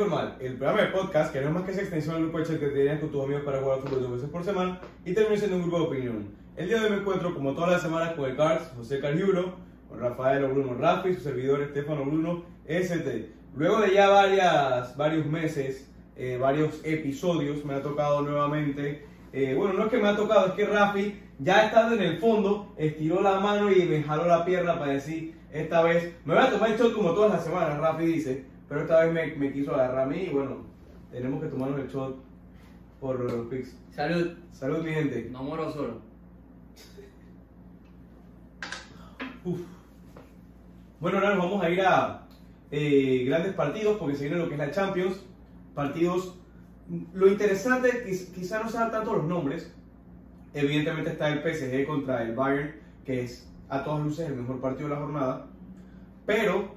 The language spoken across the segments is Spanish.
Informal, el programa de podcast que no es más que esa extensión del grupo de chat que te con tus amigos para jugar fútbol dos veces por semana y termina siendo un grupo de opinión. El día de hoy me encuentro, como todas las semanas, con el Cars, José Carliuro, con Rafael Bruno Rafi, su servidor Estefano Bruno ST. Luego de ya varias, varios meses, eh, varios episodios, me ha tocado nuevamente. eh, bueno, no es que me ha tocado, es que Rafi, ya estando en el fondo, estiró la mano y me jaló la pierna para decir, esta vez, me voy a tomar el shot como todas las semanas, Rafi dice, pero esta vez me, me quiso agarrar a mí y bueno, tenemos que tomarnos el shot por los pics. Salud, Salud, mi gente. no moro solo. Uf. Bueno, ahora nos vamos a ir a eh, grandes partidos porque se viene lo que es la Champions. Partidos. Lo interesante, quiz- quizá no sean tanto los nombres. Evidentemente está el PSG contra el Bayern, que es a todas luces el mejor partido de la jornada. Pero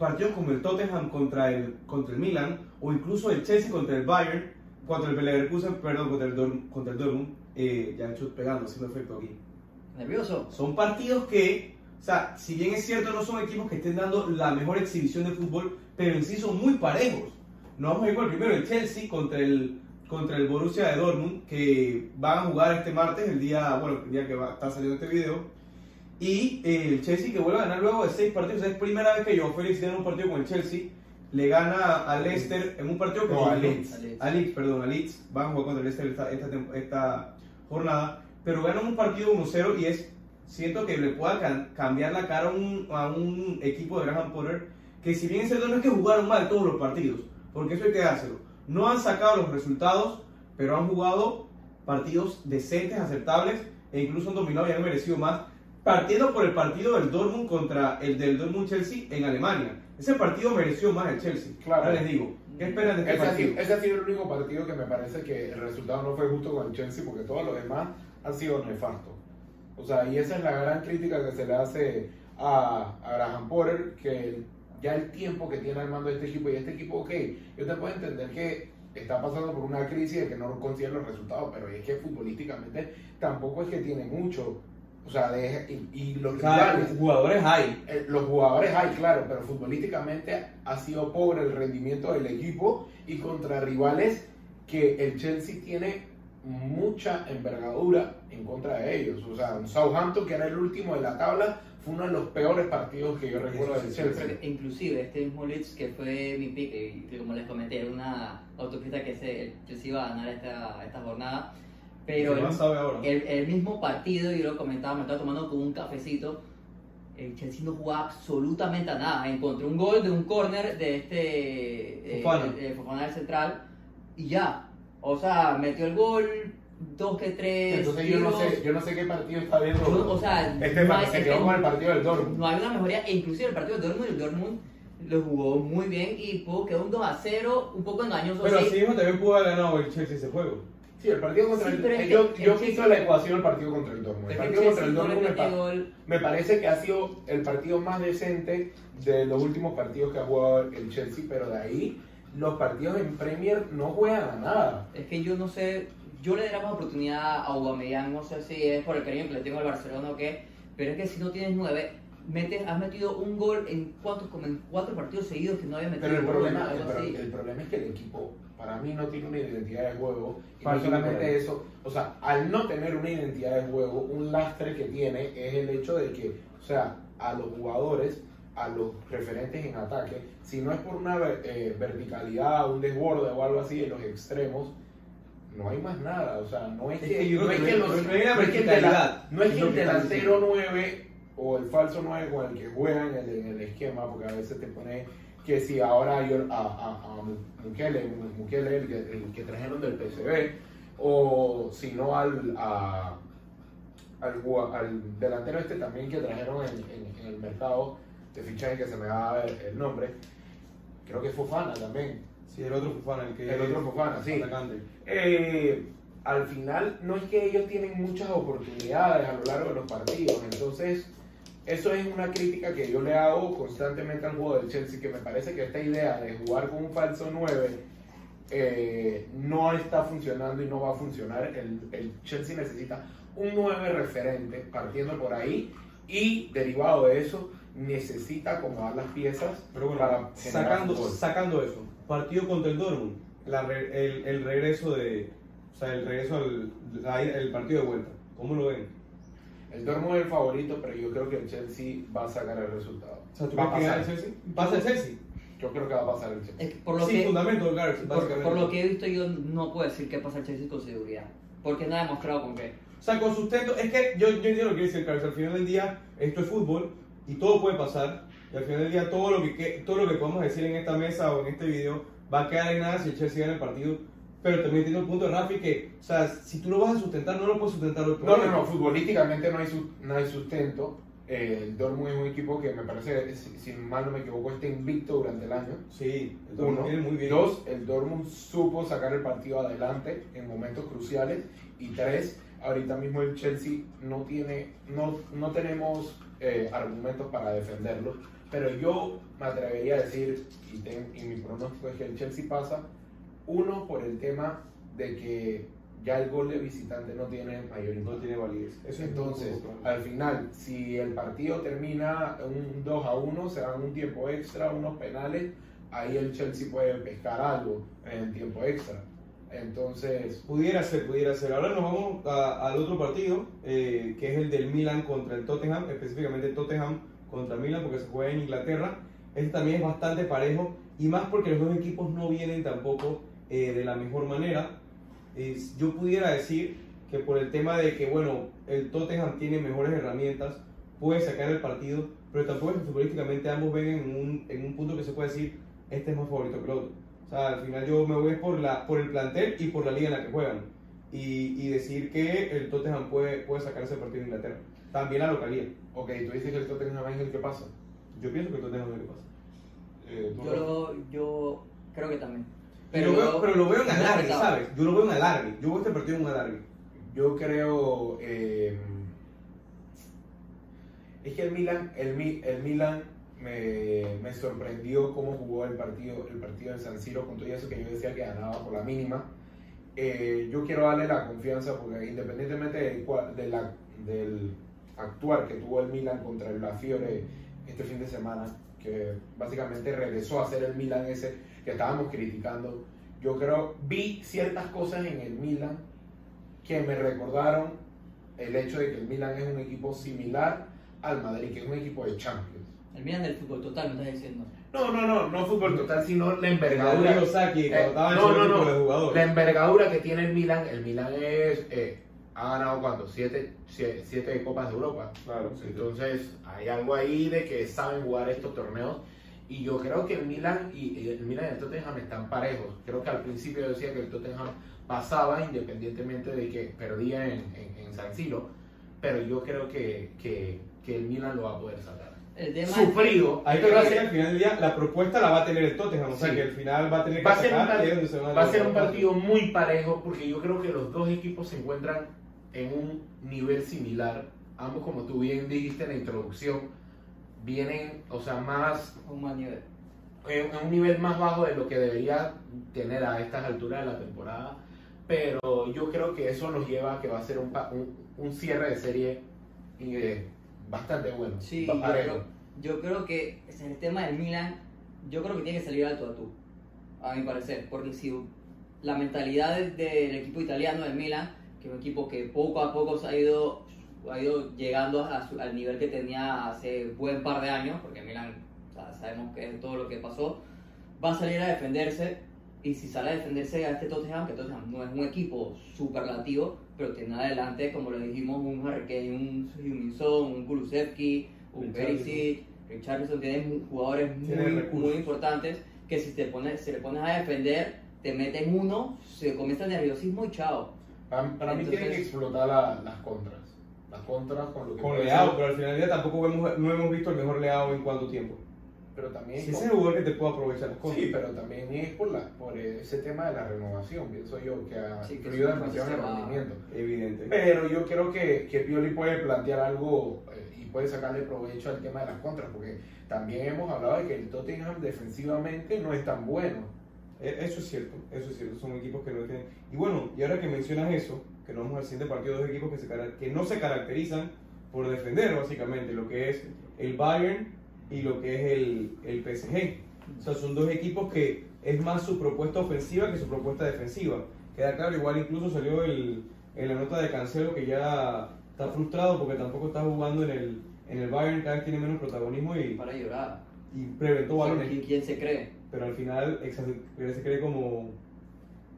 partidos como el Tottenham contra el, contra el Milan, o incluso el Chelsea contra el Bayern, contra el Leverkusen, perdón, contra el, Dortmund- contra el Dortmund, eh, ya he hecho pegando, haciendo efecto aquí. ¿Nervioso? Son partidos que, o sea, si bien es cierto, no son equipos que estén dando la mejor exhibición de fútbol, pero en sí son muy parejos. Nos vamos a ir con el primero, el Chelsea contra el, contra el Borussia de Dortmund, que van a jugar este martes, el día, bueno, el día que va, está saliendo este video. Y eh, el Chelsea que vuelve a ganar luego de seis partidos. Es primera vez que yo, Félix, tiene un partido con el Chelsea. Le gana a Leicester en un partido que No, a a Leeds. A Leeds, perdón, a Leeds. Van a jugar contra el Leicester esta, esta, esta jornada. Pero ganan un partido 1-0 y es siento que le pueda can- cambiar la cara a un, a un equipo de Graham Potter que si bien es cierto no es que jugaron mal todos los partidos, porque eso hay que dárselo. No han sacado los resultados, pero han jugado partidos decentes, aceptables e incluso han dominado y han merecido más. Partiendo por el partido del Dortmund contra el del Dortmund Chelsea en Alemania. Ese partido mereció más el Chelsea. Claro. Ahora les digo, ¿qué esperan de este Ese ha, partido? sido, ese ha sido el único partido que me parece que el resultado no fue justo con el Chelsea porque todos los demás han sido nefastos. O sea, y esa es la gran crítica que se le hace a, a Graham Potter, que ya el tiempo que tiene al mando de este equipo y este equipo, ok, yo te puedo entender que está pasando por una crisis de que no consiguen los resultados, pero es que futbolísticamente tampoco es que tiene mucho. O sea, de- y, y los rivales, jugadores hay. eh, los jugadores hay, claro, pero futbolísticamente ha sido pobre el rendimiento del equipo y contra rivales que el Chelsea tiene mucha envergadura en contra de ellos. O sea, un Southampton, que era el último de la tabla, fue uno de los peores partidos que yo recuerdo del Chelsea. Inclusive este mismo Leeds que fue mi pick, y que como les comenté, era una autopista que se, el Chelsea iba a ganar esta, esta jornada. Pero ¿Qué el, ahora? el, el mismo partido, yo lo comentaba, me estaba tomando con un cafecito. El Chelsea no jugaba absolutamente a nada. Encontré un gol de un corner de este eh, Fofana. de Fofana del central y ya. O sea, metió el gol, dos que tres. Entonces yo no, sé, yo no sé qué partido está viendo. Yo, o sea, este no hay- se quedó que con el partido del Dortmund. no hay una mejoría, e inclusive el partido del Dortmund, el Dortmund lo jugó muy bien y pudo quedar un 2 a 0, un poco engañoso. Pero sí. así mismo también pudo haber ganado el Chelsea ese juego. Sí, el partido contra Sí, el que Yo, el yo quito la ecuación el partido contra el Dortmund. El el partido contra el Dortmund me, pa- me parece que ha sido el partido más decente de los últimos partidos que ha jugado el Chelsea, pero de ahí los partidos en Premier no juegan a nada. Es que yo no sé, yo le daría más oportunidad a Aubameyang, no sé si es por el cariño que le tengo al Barcelona o qué, pero es que si no tienes nueve, metes, has metido un gol en como en cuatro partidos seguidos que no había metido Pero el problema, el, pro- el problema es que el equipo, para mí, no tiene una identidad de juego. Y no solamente eso, o sea, al no tener una identidad de juego, un lastre que tiene es el hecho de que, o sea, a los jugadores, a los referentes en ataque, si no es por una ver- eh, verticalidad, un desborde o algo así en los extremos, no hay más nada. O sea, no es Es que, no es que que no- los- no hay una no es que el delantero diciendo. 9 o el falso 9 con el que juegan en el, en el esquema, porque a veces te pone que si ahora yo, a, a, a Mukele, Mukele, el, que, el que trajeron del PSV, o si no al, a- al, al delantero este también que trajeron en, en- en el mercado de fichaje que se me va el, el nombre, creo que es Fofana también. Sí, el otro Fofana, el que El otro Fofana, sí. Eh, al final no es que ellos tienen muchas oportunidades a lo largo de los partidos, entonces eso es una crítica que yo le hago constantemente al juego del Chelsea, que me parece que esta idea de jugar con un falso 9 eh, no está funcionando y no va a funcionar. El, el Chelsea necesita un 9 referente partiendo por ahí y derivado de eso necesita acomodar las piezas Pero bueno, para sacando, sacando eso, partido contra el Dortmund, la re- el, el regreso de, o sea, el regreso al el partido de vuelta. ¿Cómo lo ven? El Dortmund es el favorito, pero yo creo que el Chelsea va a sacar el resultado. O sea, ¿tú va a crees que el Chelsea? ¿Pasa el Chelsea? Yo creo que va a pasar el Chelsea. Es que por lo Sin que, fundamento, Gareth, por, básicamente. por lo que he visto yo no puedo decir que pasa el Chelsea con seguridad. Porque no ha demostrado con qué. O sea, con sustento, es que yo, yo entiendo lo que dice Carlos, al final del día esto es fútbol y todo puede pasar y al final del día todo lo que, que- todo lo que podamos decir en esta mesa o en este video va a quedar en nada si el Chelsea gana el partido, pero también entiendo el punto de Rafi que, o sea, si tú lo vas a sustentar no lo puedes sustentar por No, no, no, futbolísticamente no hay, su- no hay sustento. Eh, el Dortmund es un equipo que me parece, si, si mal no me equivoco, está invicto durante el año. Sí, el Dortmund Uno. muy bien. Dos, el Dortmund supo sacar el partido adelante en momentos cruciales. Y tres, ahorita mismo el Chelsea no tiene, no, no tenemos eh, argumentos para defenderlo. Pero yo me atrevería a decir, y, ten- y mi pronóstico es que el Chelsea pasa, uno por el tema de que ya el gol de visitante no tiene mayor no tiene validez. Eso es Entonces, al final, si el partido termina un 2 a 1, se dan un tiempo extra, unos penales, ahí el Chelsea puede pescar algo en el tiempo extra. Entonces, Pudiera ser, pudiera ser. Ahora nos vamos a- al otro partido, eh, que es el del Milan contra el Tottenham, específicamente el Tottenham contra Milan, porque se juega en Inglaterra. Este también es bastante parejo, y más porque los dos equipos no vienen tampoco eh, de la mejor manera. Es- yo pudiera decir que por el tema de que, bueno, el Tottenham tiene mejores herramientas, puede sacar el partido, pero tampoco es que futbolísticamente ambos ven en un, en un punto que se puede decir, este es más favorito que el otro. O sea, al final yo me voy por, la, por el plantel y por la liga en la que juegan. Y, y decir que el Tottenham puede, puede sacar ese partido en Inglaterra. También la localía. ok, tú dices que el Tottenham es el que pasa. Yo pienso que el Tottenham es lo que pasa. Eh, Yo, lo- yo creo que también. Pero, lo veo, pero lo veo en alargue. ¿sabes? Yo lo veo en alargue. Yo veo este partido en un alargue. Yo creo. eh, es que el Milan, el, el Milan me, me sorprendió cómo jugó el partido, el partido de San Siro con todo eso que yo decía que ganaba por la mínima. Eh, yo quiero darle la confianza porque independientemente del, de la- del actuar que tuvo el Milan contra el La Fiore este fin de semana, que básicamente regresó a ser el Milan ese que estábamos criticando, yo creo, vi ciertas cosas en el Milan que me recordaron el hecho de que el Milan es un equipo similar al Madrid, que es un equipo de Champions. El Milan del fútbol total, me estás diciendo. No, no, no, no fútbol total, sino la Envergadura. envergadura. Saki, Eh, cuando estaba en no, no, equipo no. La envergadura que tiene el Milan, el Milan es, eh, ha ganado cuánto, siete, siete, siete copas de Europa. Claro, sí. Entonces hay algo ahí de que saben jugar estos torneos y yo creo que el Milan y el Milan y el Tottenham están parejos. Creo que al principio yo decía que el Tottenham pasaba independientemente de que perdía en, en, en San Siro, pero yo creo que, que, que el Milan lo va a poder sacar. El tema Sufrido, Hay que pero va a ver que al final del día la propuesta la va a tener el Tottenham, o sea Sí. que al final va a tener que Va a ser un Va a ser un partido muy parejo porque yo creo que los dos equipos se encuentran en un nivel similar. Ambos, como tú bien dijiste en la introducción, vienen, o sea, más a un nivel. en en un nivel más bajo de lo que debería tener a estas alturas de la temporada. Pero yo creo que eso nos lleva a que va a ser un, un, un cierre de serie eh, bastante bueno. Sí, yo creo, yo creo que es el tema del Milan, yo creo que tiene que salir al tú a tú, a mi parecer, porque si la mentalidad del, del equipo italiano del Milan, que es un equipo que poco a poco se ha ido, ha ido llegando a su- al nivel que tenía hace buen par de años, porque Milan o sea, sabemos que es todo lo que pasó, va a salir a defenderse. Y si sale a defenderse a este Tottenham, que Tottenham no es un equipo superlativo, pero tiene adelante, como le dijimos, un Harry un heung Son, un Kulusevski, un. Perisic, Richarlison, tiene jugadores muy, muy importantes que si te pones, si le pones a defender, te meten uno, se comienza el nerviosismo y chao. Para, para mí Entonces- tienen que explotar la- las contras. Las contras con lo que Con Leao, ser, pero al final del día tampoco vemos, no hemos visto el mejor Leao en cuánto tiempo. pero también Si es el jugador que te puede aprovechar las cosas. Sí, pero también es por, la, por ese tema de la renovación, pienso yo, que ha Sí, que demasiado en el rendimiento. Evidente. Pero yo creo que, que Pioli puede plantear algo eh, y puede sacarle provecho al tema de las contras, porque también hemos hablado de que el Tottenham defensivamente no es tan bueno. E- Eso es cierto, eso es cierto, son equipos que no tienen... Y bueno, y ahora que mencionas eso, que nos vamos al siguiente partido, dos equipos que, se que no se caracterizan por defender básicamente, lo que es el Bayern y lo que es el, el PSG. O sea, son dos equipos que es más su propuesta ofensiva que su propuesta defensiva. Queda claro, igual incluso salió el, en la nota de Cancelo que ya está frustrado porque tampoco está jugando en el, en el Bayern, cada vez tiene menos protagonismo y, Para llorar. y preventó balones. ¿Quién, quién se cree? Pero al final se cree como,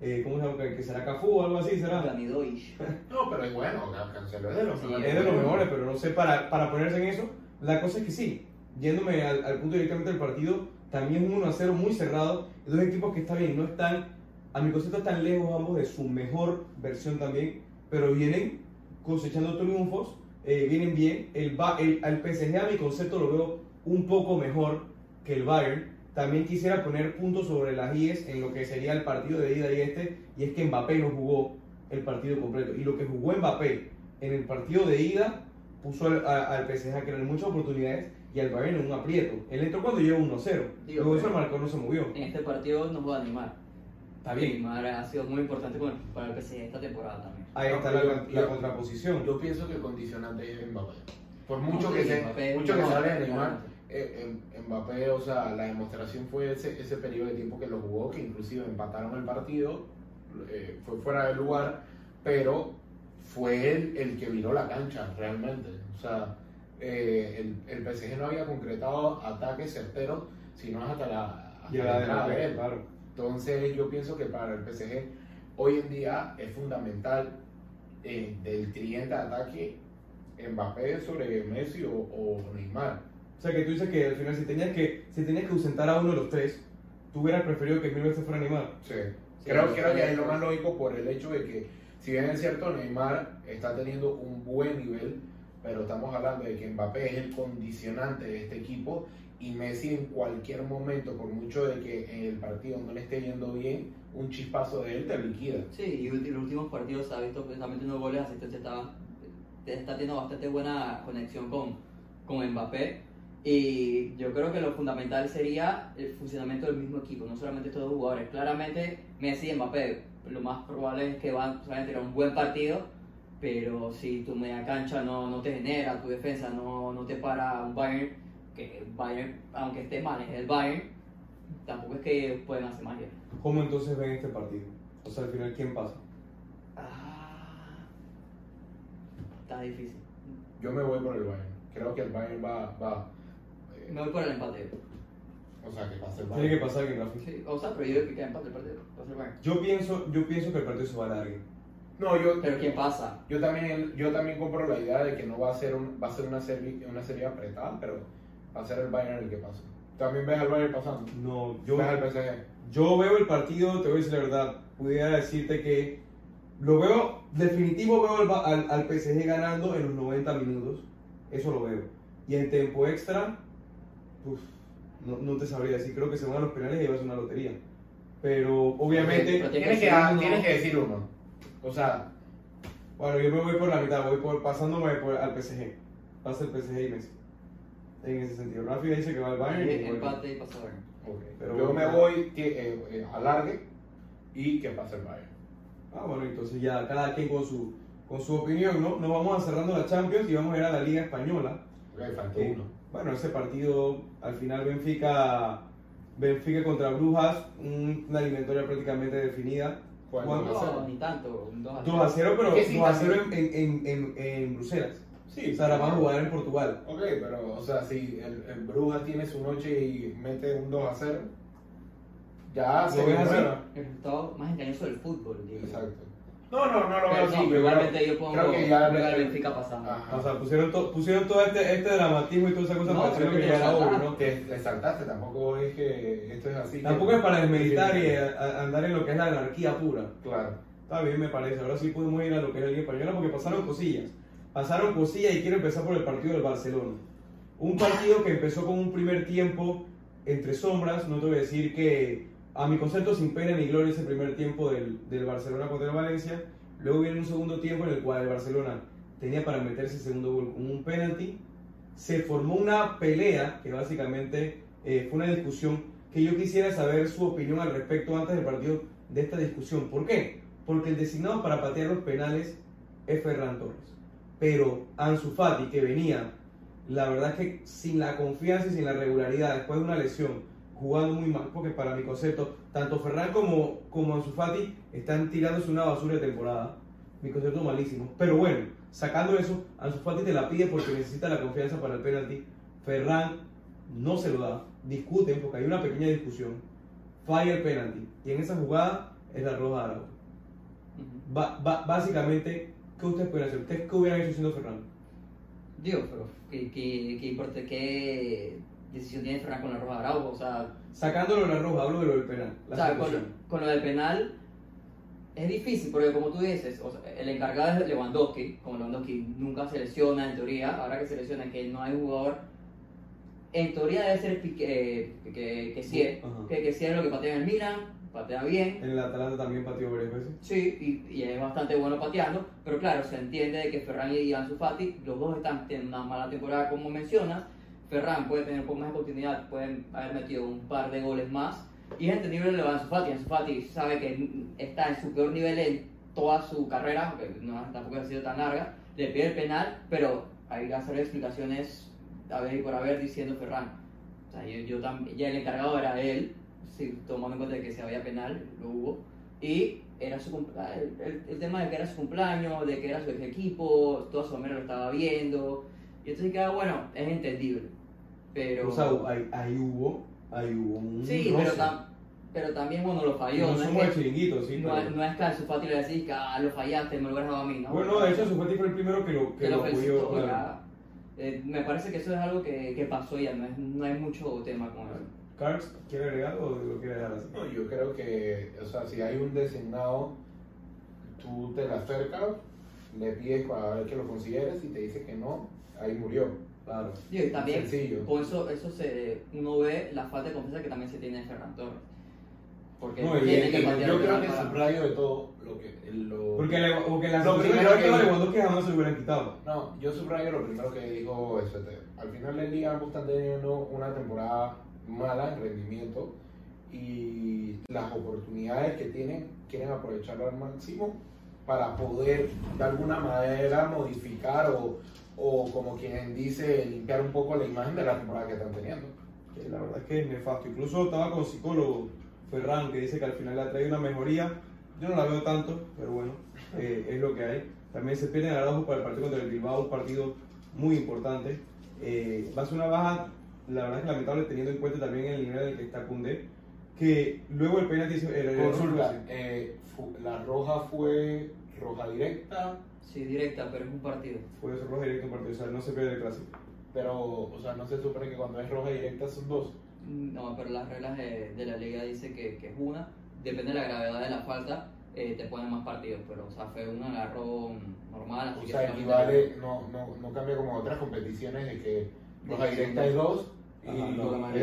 eh, ¿cómo se llama? Que, será Cafú o algo así, será. Planidoish. No, pero es bueno, Cancelo es de los Sí, mejores. Es de los mejores, pero no sé, para, para ponerse en eso, la cosa es que sí, yéndome al, al punto directamente del partido, también es un 1 a 0 muy cerrado, dos equipos que está bien, no están, a mi concepto están lejos ambos de su mejor versión también, pero vienen cosechando triunfos, eh, vienen bien, el, Ba- el, al PSG a mi concepto lo veo un poco mejor que el Bayern, también quisiera poner puntos sobre las IES en lo que sería el partido de ida y este, y es que Mbappé no jugó el partido completo, y lo que jugó Mbappé en el partido de ida puso al, a- al PSG a crear muchas oportunidades y al Bayern en un aprieto. Él entró cuando lleva 1-0. Digo, Luego eso el marcador no se movió. En este partido no juega Neymar. Está bien. Neymar ha sido muy importante con- para el PSG esta temporada también. Ahí No, está la, yo- la contraposición. Yo pienso que el condicionante es Mbappé. Por mucho No, que sí, se, Mbappé mucho que mejor, sale de Neymar, Mbappé, o sea, la demostración fue ese, ese periodo de tiempo que lo jugó, que inclusive empataron el partido, eh, fue fuera de lugar, pero fue él el que viró la cancha realmente. O sea, eh, el, el PSG no había concretado ataques certeros, sino hasta la, hasta la de Mbappé, él. claro. Entonces yo pienso que para el PSG hoy en día es fundamental eh, del tridente de ataque Mbappé sobre Messi o, o Neymar. O sea que tú dices que al final si tenías que, si tenías que ausentar a uno de los tres, tú hubieras preferido que mil veces fuera Neymar. Sí. Sí, creo, creo que es lo más lógico por el hecho de que, si bien es cierto, Neymar está teniendo un buen nivel, pero estamos hablando de que Mbappé es el condicionante de este equipo y Messi en cualquier momento, por mucho de que en el partido no le esté yendo bien, un chispazo de él te liquida. Sí, y ulti- los últimos partidos ha visto que está metiendo goles, asistencia está, está teniendo bastante buena conexión con, con Mbappé. Y yo creo que lo fundamental sería el funcionamiento del mismo equipo, no solamente estos dos jugadores. Claramente, Messi y Mbappé, lo más probable es que van, van a tener un buen partido, pero si tu media cancha no, no te genera, tu defensa no, no te para un Bayern, que Bayern, aunque esté mal, es el Bayern, tampoco es que pueden hacer magia. ¿Cómo entonces ven este partido? O sea, al final, ¿quién pasa? Ah, está difícil. Yo me voy por el Bayern. Creo que el Bayern va, va Me voy por el empate. o sea, que pasa el Tiene que Bayern. pasar alguien, Rafi. Sí, o sea, pero yo digo que empate el partido. Pasa el Bayern. Yo pienso, yo pienso que el partido se va a alargar. No, yo, Pero ¿quién pasa? yo también, yo también compro la idea de que no va a ser, un, va a ser una, serie, una serie apretada, pero va a ser el Bayern el que pase. También ves al Bayern pasando. No, yo, ves al PSG. yo veo el partido, te voy a decir la verdad, pudiera decirte que lo veo, definitivo veo al, al, al PSG ganando en los 90 minutos, eso lo veo. Y en tiempo extra, uf, no, no te sabría decir, creo que se van a los penales y llevas una lotería. Pero obviamente, Pero Tienes que, decir uno. tienes que decir uno. O sea, bueno, yo me voy por la mitad, voy por, pasándome por, al PSG. Pasa el PSG y Messi. En ese sentido. Rafi dice que va al Bayern. y Empate y pasa el Bayern. ok. Pero yo me voy que, eh, eh, alargue y que pase el Bayern. Ah, bueno, entonces ya cada quien con su, con su opinión, ¿no? Nos vamos a cerrando la Champions y vamos a ir a la Liga Española. Ok, faltó Eh, uno. Bueno, ese partido, al final Benfica, Benfica contra Brujas, un- una eliminatoria prácticamente definida. ¿Cuál? Juan- ¿Dos a cero? No, ni tanto. Un 2 a 2 a 0, pero Es que sí, 2 a 0 en, en, en, en, Bruselas. Sí, O sea, la van a jugar en Portugal. Ok, pero, o sea, si el, el Brujas tiene su noche y mete un 2 a 0, ya ¿Lo se ves así? El resultado más engañoso del fútbol, digo. Exacto. No, no, no lo veo Pero así. no, igualmente yo pongo creo que ya al Benfica pasando. Ajá. O sea, pusieron, to- pusieron todo este, este dramatismo y toda esa cosa No, para que que ya era obvio. ¿no? Te, te saltaste, tampoco es que esto es así. Tampoco que- es para desmeditar y a- a- andar en lo que es la anarquía pura. Claro. Está bien, me parece. Ahora sí podemos ir a lo que es la Liga Española porque pasaron cosillas. Pasaron cosillas y quiero empezar por el partido del Barcelona. Un partido que empezó con un primer tiempo entre sombras. No te voy a decir que, a mi concepto, sin pena ni gloria ese primer tiempo del, del Barcelona contra el Valencia. Luego viene un segundo tiempo en el cual el Barcelona tenía para meterse el segundo gol con un penalti. Se formó una pelea que básicamente eh, fue una discusión que yo quisiera saber su opinión al respecto antes del partido de esta discusión. ¿Por qué? Porque el designado para patear los penales es Ferran Torres. Pero Ansu Fati, que venía, la verdad es que sin la confianza y sin la regularidad, después de una lesión, jugando muy mal, porque para mi concepto, tanto Ferran como, como Ansu Fati están tirándose una basura de temporada. Mi concepto malísimo. Pero bueno, sacando eso, Ansu Fati te la pide porque necesita la confianza para el penalti. Ferran no se lo da. Discuten porque hay una pequeña discusión. Falla el penalti. Y en esa jugada es la roja de Araujo. Básicamente, ¿qué ustedes pueden hacer? ¿Ustedes qué hubieran hecho siendo Ferran? Digo, pero ¿qué, qué, qué, importa, qué decisión tiene Ferran con la roja de Araujo? O sea, Sacándolo de la roja, hablo de lo del penal. La o sea, con, con lo del penal es difícil porque como tú dices, o sea, el encargado es Lewandowski, como Lewandowski nunca se lesiona en teoría, ahora que se lesiona que no hay jugador, en teoría debe ser Piqué, eh, que, que, sí es, Ajá. que, que sí es lo que patea en el Milan, patea bien, En el Atalanta también pateó varias veces. Sí, y, y es bastante bueno pateando, pero claro, se entiende de que Ferran y Ansu Fati, los dos están teniendo una mala temporada como mencionas. Ferran puede tener un poco más de continuidad, pueden haber metido un par de goles más. Y es entendible lo de Ansu Fati. Ansu Fati sabe que está en su peor nivel en toda su carrera, aunque no, tampoco ha sido tan larga. Le pide el penal, pero hay que hacer explicaciones a ver y por haber diciendo Ferran. O sea, yo, yo también, ya el encargado era él, sí, tomando en cuenta que si había penal, lo hubo. Y era su ah, el, el- el tema de que era su cumpleaños, de que era su equipo, toda su familia lo estaba viendo. Y entonces queda bueno, es entendible. Pero. O sea, ahí, ahí hubo, ahí hubo un sí, roce. pero, tam- pero también, bueno, lo falló. no No, somos es que, chiringuito, sí, no, pero... no es que a su Fati le decís que ah, lo fallaste, me lo hubieras dado a mí, ¿no? Bueno, de hecho, Sufati fue el primero que lo, que que lo apoyó. felicitó, claro. Eh, me parece que eso es algo que, que pasó ya, no, es, no hay mucho tema con eso. Cards, ¿quiere agregar o lo quiere dejar así? No, yo creo que, o sea, si hay un designado, tú te le acercas, le pides para ver que lo consideres y te dice que no, ahí murió. Claro. Digo, y también, Sencillo. con eso, eso se, uno ve la falta de confianza que también se tiene en Ferran Torres. Porque No, y- tiene y- que patear Yo el creo que para- subrayo de todo lo que... Lo... Porque, le, porque las Lo primero que que- Lewandowski jamás se hubieran quitado. No, yo subrayo lo primero que dijo ST. Al final del día ambos están teniendo una temporada mala en rendimiento y las oportunidades que tienen quieren aprovecharlo al máximo para poder de alguna manera modificar o, o como quien dice limpiar un poco la imagen de la temporada que están teniendo. Que la verdad es que es nefasto. Incluso estaba con psicólogo Ferran que dice que al final le ha traído una mejoría. Yo no la veo tanto, pero bueno, eh, es lo que hay. También se pierde Araujo para el partido contra el Bilbao, un partido muy importante. Eh, va a ser una baja, la verdad es que lamentable teniendo en cuenta también el nivel en el que está Koundé, que luego el penalti el, eh, la roja fue roja directa, Sí, directa, pero es un partido. Fue eso roja directo en partido, o sea, no se pierde el clásico. pero o sea, no se supone que cuando es roja directa son dos. No, pero las reglas de, de la liga dice que, que es una. Depende de la gravedad de la falta, eh, te ponen más partidos. Pero, o sea, fue un agarrón normal. Así O que sea, equivale, no, no, no cambia como otras competiciones de que roja directa es dos y es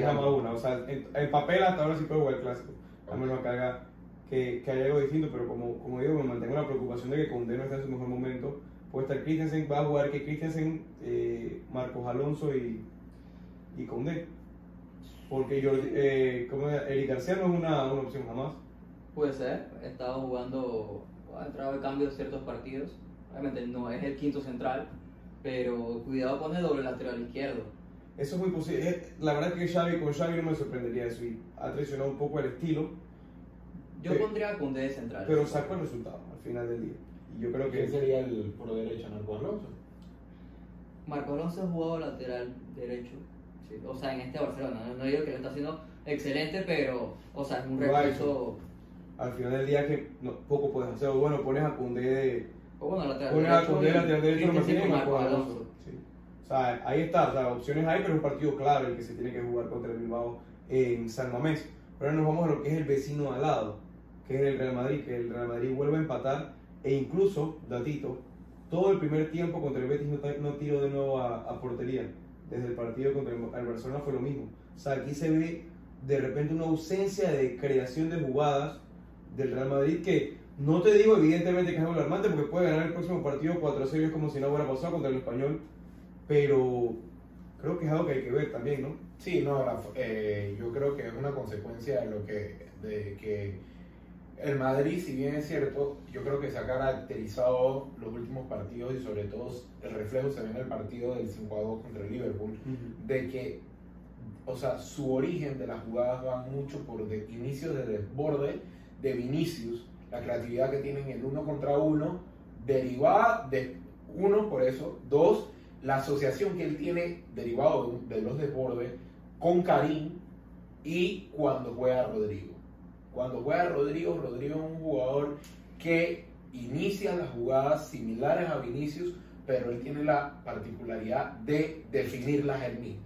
más una. O sea, en, en papel hasta ahora sí puede jugar el clásico. A menos que, haga, que, que haya algo distinto, pero como, como digo, me mantengo la preocupación de que Condé no está en su mejor momento. Puede estar Christensen, va a jugar que Christensen, eh, Marcos Alonso y, y Condé. Porque yo, eh, como Eric García no es una, una opción jamás. Puede ser, he estado jugando, ha entrado de cambio en ciertos partidos. Obviamente no es el quinto central, pero cuidado pone doble lateral izquierdo. Eso es muy posible. La verdad es que Xavi, con Xavi no me sorprendería eso. Y ha traicionado un poco el estilo, Yo Sí. pondría a Koundé de central. pero sacó el resultado al final del día. Y yo creo ¿Quién que sería el por derecha, Marco Alonso? Marco Alonso ha jugado lateral derecho. sí, O sea, en este Barcelona. No, no digo que lo está haciendo excelente, pero, o sea, es un recurso. al final del día que no, poco puedes hacer. O bueno, pones a Koundé de, O bueno, lateral Pones a derecho. Koundé y lateral derecho con Marcos Marco Alonso. Sí. O sea, ahí está, o sea, opciones hay, pero es un partido clave el que se tiene que jugar contra el Bilbao en San Mamés. Pero ahora nos vamos a lo que es el vecino al lado, que es el Real Madrid, que el Real Madrid vuelve a empatar e incluso, datito, todo el primer tiempo contra el Betis no, no tiró de nuevo a, a portería. Desde el partido contra el, el Barcelona fue lo mismo. O sea, aquí se ve de repente una ausencia de creación de jugadas del Real Madrid que no te digo evidentemente que es algo alarmante porque puede ganar el próximo partido 4-0 es como si no hubiera pasado contra el español, pero creo que es algo que hay que ver también, ¿no? Sí, no, eh, yo creo que es una consecuencia de lo que, de que el Madrid, si bien es cierto, yo creo que se ha caracterizado los últimos partidos y sobre todo el reflejo se ve en el partido del 5 a 2 contra el Liverpool, de que o sea, su origen de las jugadas va mucho por de, inicios de desborde de Vinicius, la creatividad que tienen el uno contra uno, derivada de uno, por eso, dos, la asociación que él tiene derivado de, de los desbordes con Karim y cuando juega Rodrigo. Cuando juega Rodrigo, Rodrigo es un jugador que inicia las jugadas similares a Vinicius, pero él tiene la particularidad de definirlas él mismo.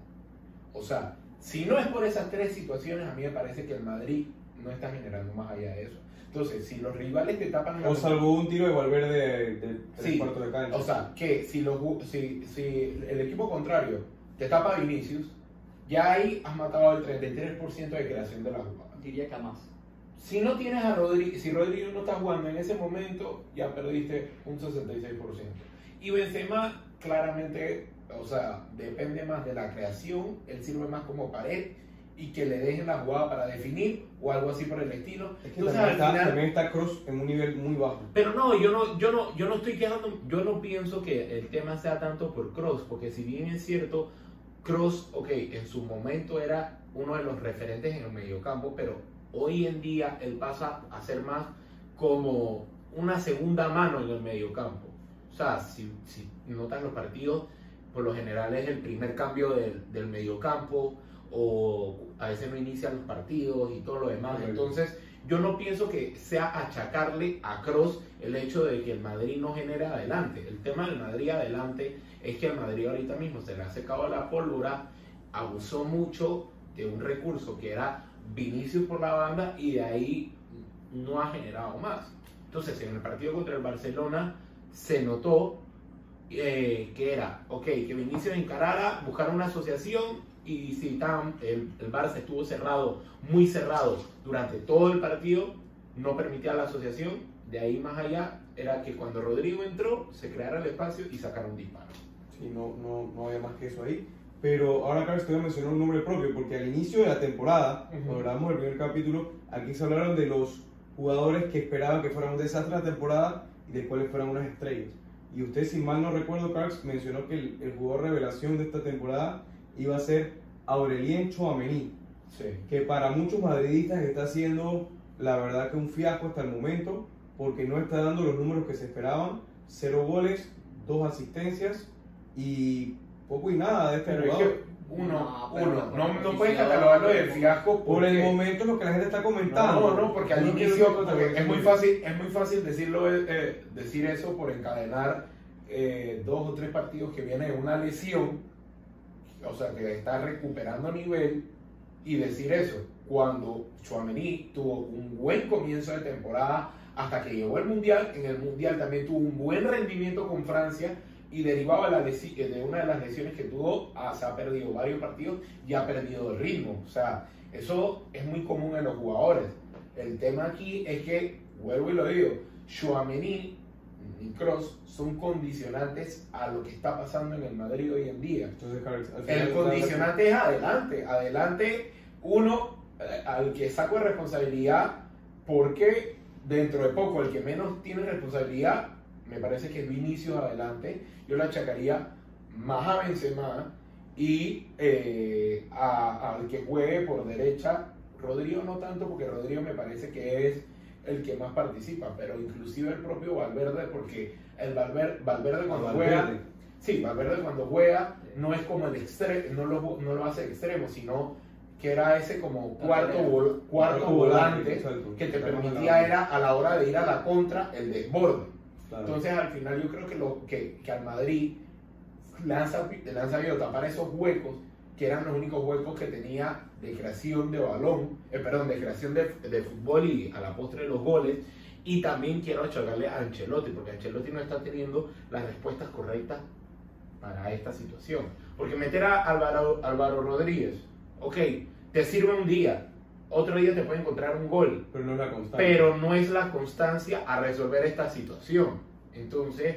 O sea, si no es por esas tres situaciones, a mí me parece que el Madrid no está generando más allá de eso. Entonces, si los rivales te tapan la O salvo un tiro de Valverde del de, Sí, cuarto de cancha. O sea, que si, los si, si el equipo contrario te tapa a Vinicius, ya ahí has matado el 33% de creación de la jugada. Diría que más. Si no tienes a Rodrigo, si Rodrigo no está jugando en ese momento, ya perdiste un 66%. Y Benzema claramente, o sea, depende más de la creación, él sirve más como pared y que le dejen la jugada para definir o algo así por el estilo. es que Entonces, también, al está, final- también está Cross en un nivel muy bajo. Pero no, yo no, yo no, yo no estoy quejando, yo no pienso que el tema sea tanto por Cross, porque si bien es cierto, Cross, ok, en su momento era uno de los referentes en el mediocampo, pero hoy en día él pasa a ser más como una segunda mano en el mediocampo. O sea, si, si notas los partidos, por lo general es el primer cambio del, del mediocampo, o a veces no inician los partidos y todo lo demás. Entonces, yo no pienso que sea achacarle a Cross el hecho de que el Madrid no genere adelante. El tema del Madrid adelante es que el Madrid ahorita mismo se le ha secado la pólvora, abusó mucho de un recurso que era Vinicius por la banda y de ahí no ha generado más. Entonces, en el partido contra el Barcelona se notó eh, que era, ok, que Vinicius encarara, buscar una asociación y si tan, el, el Barça estuvo cerrado, muy cerrado durante todo el partido, no permitía la asociación, de ahí más allá era que cuando Rodrigo entró, se creara el espacio y sacara un disparo. Sí, no, no, no había más que eso ahí. Pero ahora, Carlos, te voy a mencionar un nombre propio, porque al inicio de la temporada, Ujú. cuando grabamos el primer capítulo, aquí se hablaron de los jugadores que esperaban que fueran un desastre la temporada y de cuáles fueran unas estrellas. Y usted, si mal no recuerdo, Carlos, mencionó que el, el jugador revelación de esta temporada iba a ser Aurelien Chouameni, Sí. que para muchos madridistas está siendo, la verdad, que un fiasco hasta el momento, porque no está dando los números que se esperaban. Cero goles, dos asistencias y poco y nada de este Pero es jugador. que uno, No, uno, no, no puedes catalogarlo de fiasco Por el momento es lo que la gente está comentando. No, no, porque al inicio es muy fácil, es muy fácil decirlo, eh, eh, decir eso por encadenar eh, dos o tres partidos que viene de una lesión, o sea que está recuperando nivel y decir eso cuando Chouameni tuvo un buen comienzo de temporada hasta que llegó el mundial, en el mundial también tuvo un buen rendimiento con Francia y derivaba la lesi- de una de las lesiones que tuvo, ah, se ha perdido varios partidos y ha perdido el ritmo. O sea, eso es muy común en los jugadores. El tema aquí es que, vuelvo y lo digo, Chouameni y Cross son condicionantes a lo que está pasando en el Madrid hoy en día. Entonces, El condicionante es adelante. Adelante, uno eh, al que saco de responsabilidad, porque dentro de poco el que menos tiene responsabilidad, me parece que es Vinicius adelante. Yo le achacaría más a Benzema y eh, al que juegue por derecha. Rodrigo no tanto, porque Rodrigo me parece que es el que más participa, pero inclusive el propio Valverde, porque el Valverde, Valverde cuando juega... Valverde. Sí, Valverde cuando juega no es como el extremo, no lo, no lo hace extremo, sino que era ese como cuarto, vol- cuarto volante que te la permitía era a la hora de ir a la contra el desborde. Entonces al final yo creo que, lo, que, que al Madrid le han sabido tapar esos huecos que eran los únicos huecos que tenía de creación de balón, eh, perdón, de creación de, de fútbol y a la postre de los goles. Y también quiero achacarle a Ancelotti, porque Ancelotti no está teniendo las respuestas correctas para esta situación. Porque meter a Álvaro, Álvaro Rodríguez, ok, te sirve un día, otro día te puede encontrar un gol, Pero no es la constante. pero no es la constancia a resolver esta situación. Entonces,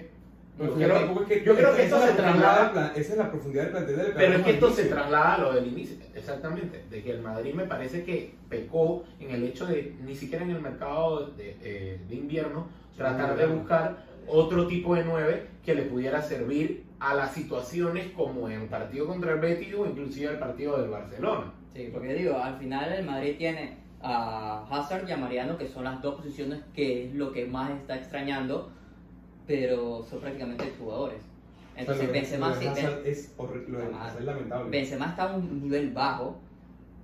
yo creo, es que- yo creo que esto es se traslada, Esa es la profundidad del plantel del pero es que esto se traslada a lo del inicio, exactamente, de que el Madrid me parece que pecó en el hecho de, ni siquiera en el mercado de, de invierno, tratar de buscar otro tipo de nueve que le pudiera servir a las situaciones como en el partido contra el Betis o inclusive el partido del Barcelona. Sí, porque digo, al final el Madrid tiene a Hazard y a Mariano, que son las dos posiciones que es lo que más está extrañando, pero son prácticamente jugadores. Entonces Benzema, sí, es, es lamentable. Benzema está a un nivel bajo.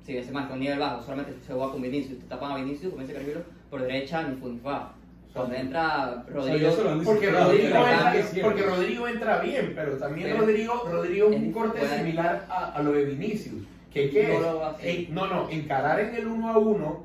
Si Benzema está a un nivel bajo, solamente se juega con Vinicius, te tapan a Vinicius, como dice Carrillo, por derecha ni fu ni fa. Cuando entra Rodrigo, ya se lo han Porque Rodrigo, entra, porque Rodrigo entra bien, pero también Pero- Rodrigo, Rodrigo es un corte similar a, a lo de Vinicius. Que, ¿qué No es? lo va no, no, encarar en el uno a uno,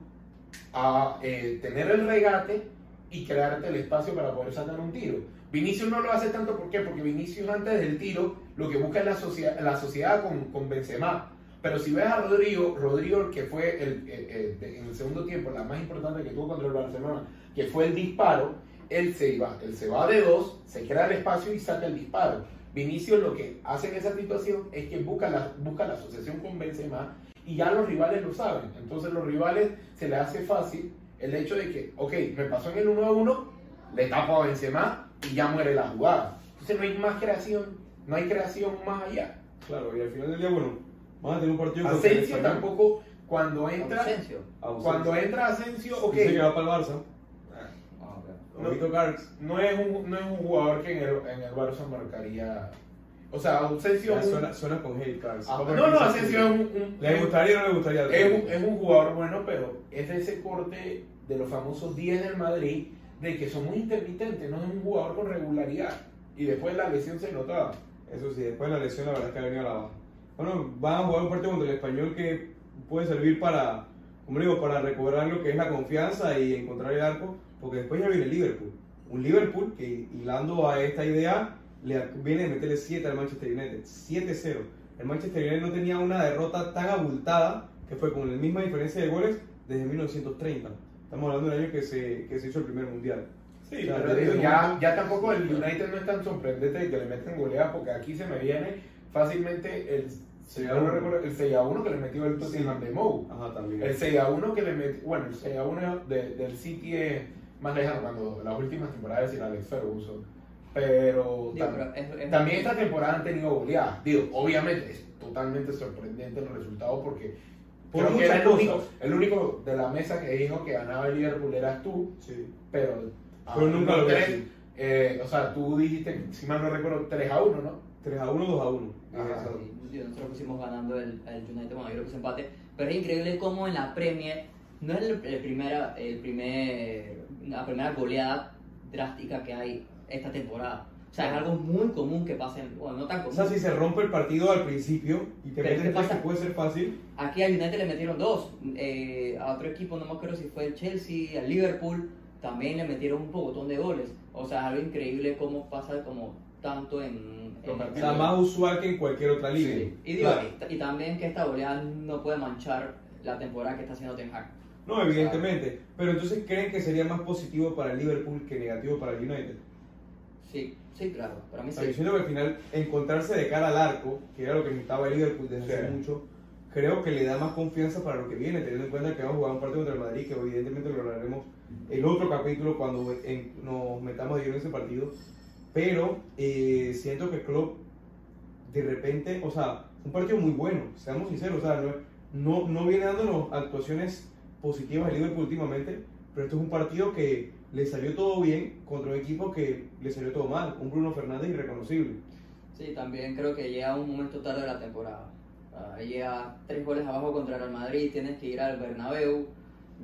a eh, tener el regate y crearte el espacio para poder sacar un tiro. Vinicius no lo hace tanto, ¿por qué? Porque Vinicius antes del tiro lo que busca es la, socia- la sociedad con, con Benzema. Pero si ves a Rodrigo, Rodrigo que fue el, eh, eh, en el segundo tiempo la más importante que tuvo contra el Barcelona, que fue el disparo, él se iba, él se va de dos, se crea el espacio y saca el disparo. Vinicius lo que hace en esa situación es que busca la, busca la asociación con Benzema y ya los rivales lo saben. Entonces los rivales se les hace fácil el hecho de que, ok, me pasó en el 1 a 1, le tapo a Benzema y ya muere la jugada. Entonces no hay más creación, no hay creación más allá. Claro, y al final del día, bueno, vamos a tener un partido Asensio tampoco, cuando entra, cuando entra Asensio, ok, Dice que va para el Barça. Ojito Garx. no es un, no es un jugador que en el, en el Barça marcaría... O sea, Asensio Ya Suena, suena con hate, Garx. Ah, no, no, Asensio es un, un- ¿Le gustaría o no le gustaría? es un, es un jugador bueno, pero es de ese corte de los famosos 10 del Madrid, de que son muy intermitentes, no es un jugador con regularidad. Y después la lesión se notaba. Eso sí, después de la lesión la verdad es que ha venido a la baja. Bueno, van a jugar un partido contra el español que puede servir para, como digo, para recobrar lo que es la confianza y encontrar el arco, porque después ya viene Liverpool. Un Liverpool que, hilando a esta idea, le viene de meterle 7 al Manchester United. 7-0. El Manchester United no tenía una derrota tan abultada que fue con la misma diferencia de goles desde 1930. Estamos hablando del año que se, que se hizo el primer mundial. Sí, O sea, pero digo, ya, ya tampoco el United no es tan sorprendente de que le meten goleadas, porque aquí se me viene fácilmente el, si Sí, no uno. recuerdo, el 6 a 1 que le metió el Tottenham de Mou. Ajá, también. El 6 a 1 que le metió, bueno, el 6 a 1 de- del City es más lejano cuando las últimas temporadas sin Alex Ferguson. Pero, Digo, tam- pero es- es- también esta temporada han tenido goleadas. Digo, obviamente es totalmente sorprendente el resultado porque Por creo que era el único, el único de la mesa que dijo que ganaba el Liverpool eras tú, Sí. pero, Pero nunca lo así. eh, o sea, tú dijiste, si mal no recuerdo, 3 a 1, ¿no? 3 a 1, 2 a 1. Ajá. Exacto. Sí, sí, nosotros pusimos ganando el, el United, bueno, yo creo que se empate, pero es increíble cómo en la Premier no es el, el primera, el primer, la primera goleada drástica que hay esta temporada. O sea, es algo muy común que pase, en- bueno, no tan O común. sea, si se rompe el partido al principio y te meten ¿qué tres, que puede ser fácil, Aquí a United le metieron dos, eh, a otro equipo, no me acuerdo si fue el Chelsea, al Liverpool, también le metieron un pocotón de goles. O sea, es algo increíble cómo pasa como tanto en... en o sea, más usual que en cualquier otra liga. Sí. Y, digo, Claro. y, y también que esta goleada no puede manchar la temporada que está haciendo Ten Hag. No, evidentemente. Pero entonces, ¿creen que sería más positivo para el Liverpool que negativo para el United? Sí, sí, claro. Para mí sí. yo siento que al final, encontrarse de cara al arco, que era lo que necesitaba el Liverpool desde hace Sí. mucho, creo que le da más confianza para lo que viene, teniendo en cuenta que vamos a jugar un partido contra el Madrid, que evidentemente lo hablaremos el otro capítulo cuando en- nos metamos de lleno en ese partido. Pero eh, siento que Klopp, de repente, o sea, un partido muy bueno, seamos sinceros, o sea, no, no, no viene dándonos actuaciones positivas el Liverpool últimamente, pero esto es un partido que le salió todo bien contra un equipo que le salió todo mal, un Bruno Fernández irreconocible. Sí, también creo que llega un momento tarde de la temporada. Ah, llega tres goles abajo contra el Real Madrid, tienes que ir al Bernabéu,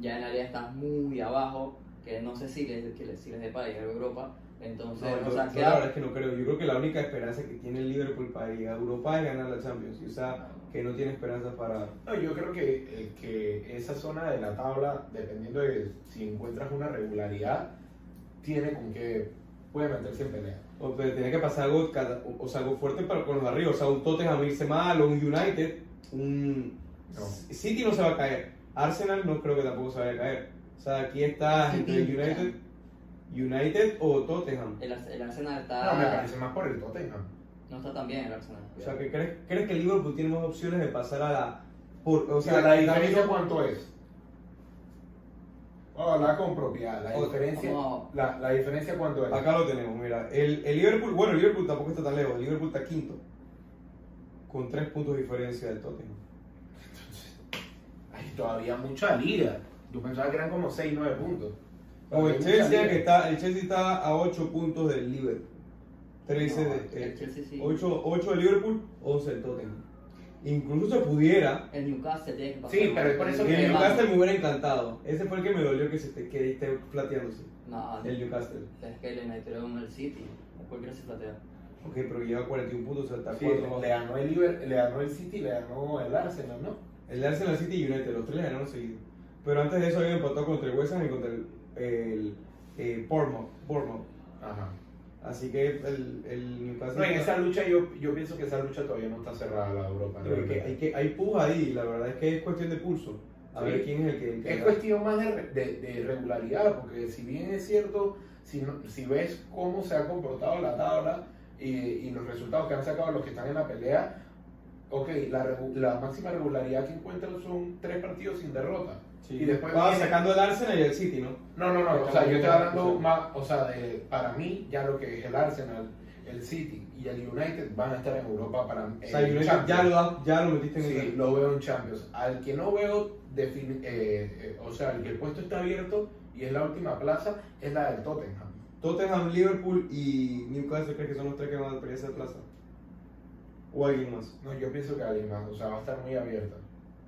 ya en la liga estás muy abajo, que no sé si les, que les, si les dé para llegar a Europa. Entonces, No, o yo- sea, yo queda- la verdad es que no creo. Yo creo que la única esperanza que tiene el Liverpool para llegar a Europa es ganar la Champions. O sea, que no tiene esperanza para... No, yo creo que, eh, que esa zona de la tabla, dependiendo de si encuentras una regularidad, tiene con que puede meterse en pelea. O sea, tiene que pasar algo, o sea, algo fuerte para con los de arriba. O sea, un Tottenham irse mal, o un United, un... No. City no se va a caer. Arsenal no creo que tampoco se vaya a caer. O sea, aquí está entre. United, United o Tottenham. el Arsenal está... No, me parece más por el Tottenham. No está tan bien el Arsenal. O sea, que crees, ¿crees que el Liverpool tiene más opciones de pasar a la... Por, o sea, la diferencia cuánto es. Vamos a hablar con propiedad. La diferencia, la, la diferencia cuánto es. Acá lo tenemos, mira. El, el Liverpool, bueno, el Liverpool tampoco está tan lejos. El Liverpool está quinto. Con tres puntos de diferencia del Tottenham. Hay todavía mucha liga. Yo pensaba que eran como 6, 9 puntos. O el Chelsea, que está, el Chelsea está a 8 puntos del Liverpool. 13 No, de. el Chelsea sí. 8, 8 del Liverpool, 11 del Tottenham. Incluso se pudiera. El Newcastle tiene que pasar. Sí, pero es por eso que el me Newcastle me hubiera encantado. Ese fue el que me dolió que, se esté, que esté flateándose. No, El Newcastle. es que el United es el City. Cualquiera se platea. Ok, pero lleva 41 puntos, o sea, está Sí, 4 le, ganó el Liver, le ganó el City, le ganó el Arsenal, ¿no? El Arsenal City y United, los tres le ganaron seguido. Pero antes de eso había empatado contra el West Ham y contra el, el eh, Bournemouth, Bournemouth. Ajá. Así que el, el Newcastle. No, en esa lucha yo, yo pienso que esa lucha todavía no está cerrada la Europa. Pero hay, que, hay, que, hay puja ahí, la verdad es que es cuestión de pulso. A Sí. ver quién es el que. el que Es cuestión más de, de- de regularidad, porque si bien es cierto, si, no- si ves cómo se ha comportado la tabla y, y los resultados que han sacado los que están en la pelea, ok, la, la máxima regularidad que encuentran son tres partidos sin derrota. Sí. y después Va viene- sacando el Arsenal y el City, ¿no? No, no, no, o sea, yo estoy hablando más, o sea, de, para mí ya lo que es el Arsenal, el City y el United van a estar en Europa para O sea, el en United ya lo, ya lo metiste en Sí, el. lo veo en Champions. Al que no veo, defini- eh, eh, o sea, el que el puesto está abierto y es la última plaza, es la del Tottenham. Tottenham, Liverpool y Newcastle, ¿crees que son los tres que van a pelear esa plaza? ¿O alguien más? No, yo pienso que alguien más, o sea, va a estar muy abierta.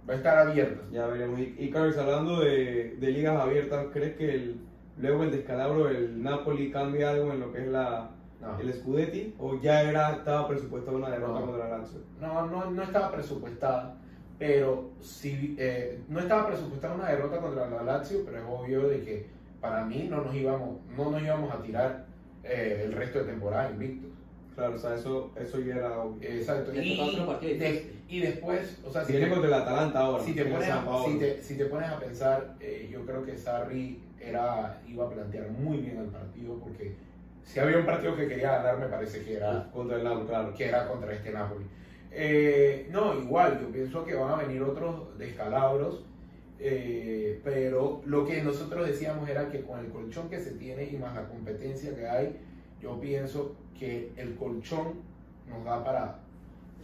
Va a estar abierta. Ya veremos. Y, y Carlos, hablando de, de ligas abiertas, ¿crees que el, luego el descalabro del Napoli cambia algo en lo que es la, No. el Scudetti? ¿O ya era, estaba presupuestada una derrota No. contra la Lazio? No, no, no estaba presupuestada, pero sí, eh, no estaba presupuestada una derrota contra la Lazio, pero es obvio de que para mí no nos íbamos, no nos íbamos a tirar eh, el resto de temporada invictos. Claro, o sea, eso, eso ya era obvio. Exacto. Le Y, y después, o sea, si Viene contra el Atalanta ahora. si te, pones a, si, te, si te pones a pensar, eh, yo creo que Sarri era, iba a plantear muy bien el partido porque si había un partido que quería ganar me parece que era, Contra el Napoli, claro. que era contra este Napoli. Eh, no, igual, yo pienso que van a venir otros descalabros, eh, pero lo que nosotros decíamos era que con el colchón que se tiene y más la competencia que hay, yo pienso que el colchón nos da para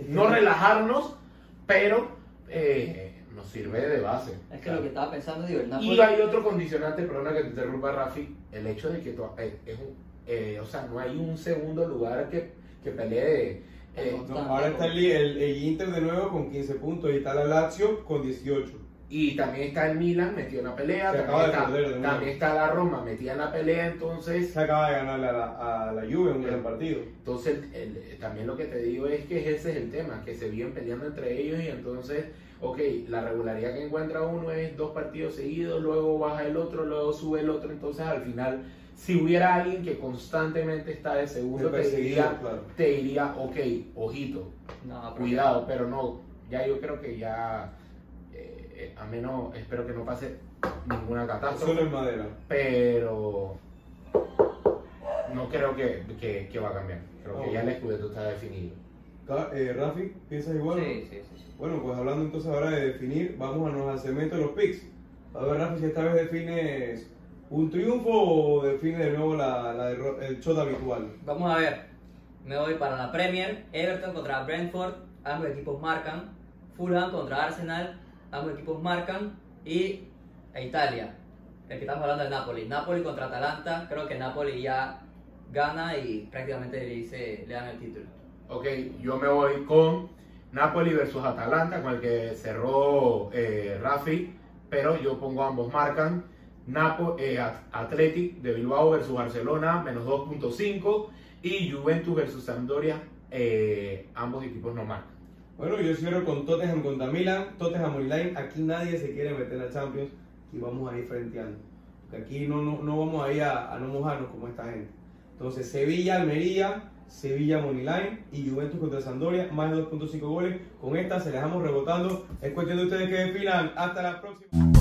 No relajarnos, pero eh, nos sirve de base. Es que lo que estaba pensando, digo, el Napoli. Y hay otro condicionante, perdona que te interrumpa Rafi, el hecho de que to- eh, es un- eh, o sea, no hay un segundo lugar que, que pelee. eh, No, ahora está el, el, el Inter de nuevo con 15 puntos y está la Lazio con 18. Y también está el Milan metido en la pelea, Se también, acaba de está, perder también está la Roma metida en la pelea, entonces, Se acaba de ganarle a la, a la Juve en un gran partido. entonces el- el- también lo que te digo es que ese es el tema, que se vienen peleando entre ellos y entonces, ok, la regularidad que encuentra uno es dos partidos seguidos, luego baja el otro, luego sube el otro, entonces al final, si hubiera alguien que constantemente está de segundo, te diría, claro. te diría, ok, ojito, No, cuidado, pero no, ya yo creo que ya, eh, a menos, espero que no pase ninguna catástrofe, Solo en madera. pero no creo que, que, que va a cambiar, creo que ya el escudeto está definido. Eh, Rafi, ¿piensas igual? Sí, sí, sí. sí. Bueno, pues hablando entonces ahora de definir, vámonos al segmento de los picks. A ver, Rafi, si esta vez defines un triunfo o defines de nuevo la, la el shot habitual. Vamos a ver. Me voy para la Premier. Everton contra Brentford. Ambos equipos marcan. Fulham contra Arsenal. Ambos equipos marcan. Y a Italia. El que estamos hablando del Napoli. Napoli contra Atalanta. Creo que Napoli ya gana y prácticamente le, dice, le dan el título. Ok, yo me voy con Napoli versus Atalanta, con el que cerró eh, Rafi, pero yo pongo ambos marcan. Napo, eh, At- Athletic de Bilbao versus Barcelona, menos 2.5. Y Juventus versus Sampdoria, eh, ambos equipos no marcan. Bueno, yo cierro con Tottenham contra Milan, Tottenham Online. Aquí nadie se quiere meter a Champions y vamos a ir frenteando. Porque aquí no, no, no vamos a ir a, no mojarnos como esta gente. Entonces, Sevilla, Almería, Sevilla Moneyline y Juventus contra Sampdoria, más de 2.5 goles. Con esta se les dejamos rebotando. Es cuestión de ustedes que definan. Hasta la próxima.